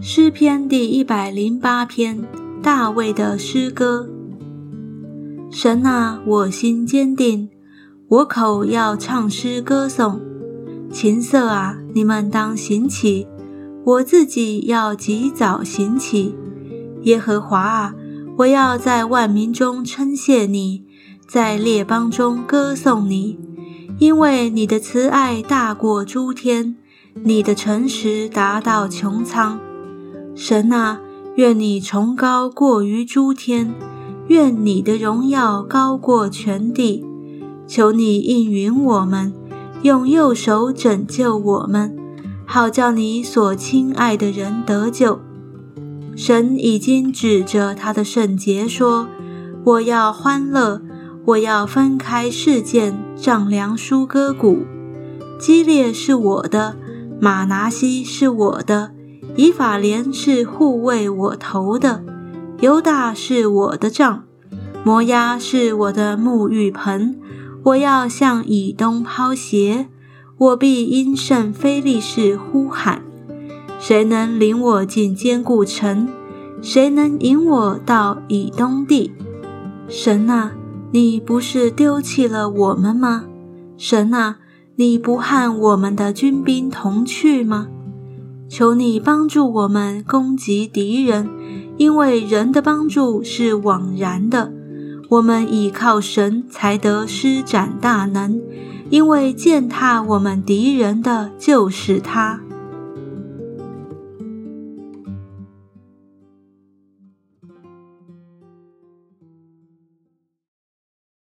诗篇第一百零八篇，大卫的诗歌。神啊，我心坚定，我口要唱诗歌颂。琴瑟啊，你们当行起，我自己要及早行起。耶和华啊，我要在万民中称谢你，在列邦中歌颂你，因为你的慈爱大过诸天，你的诚实达到穹苍。神啊，愿你崇高过于诸天，愿你的荣耀高过全地。求你应允我们，用右手拯救我们，好叫你所亲爱的人得救。神已经指着他的圣洁说：“我要欢乐，我要分开事件，丈量舒歌谷。基列是我的，马拿西是我的。”以法莲是护卫我头的，犹大是我的杖，摩押是我的沐浴盆。我要向以东抛鞋，我必因圣非利士呼喊。谁能领我进坚固城？谁能引我到以东地？神啊，你不是丢弃了我们吗？神啊，你不和我们的军兵同去吗？求你帮助我们攻击敌人，因为人的帮助是枉然的。我们倚靠神才得施展大能，因为践踏我们敌人的就是他。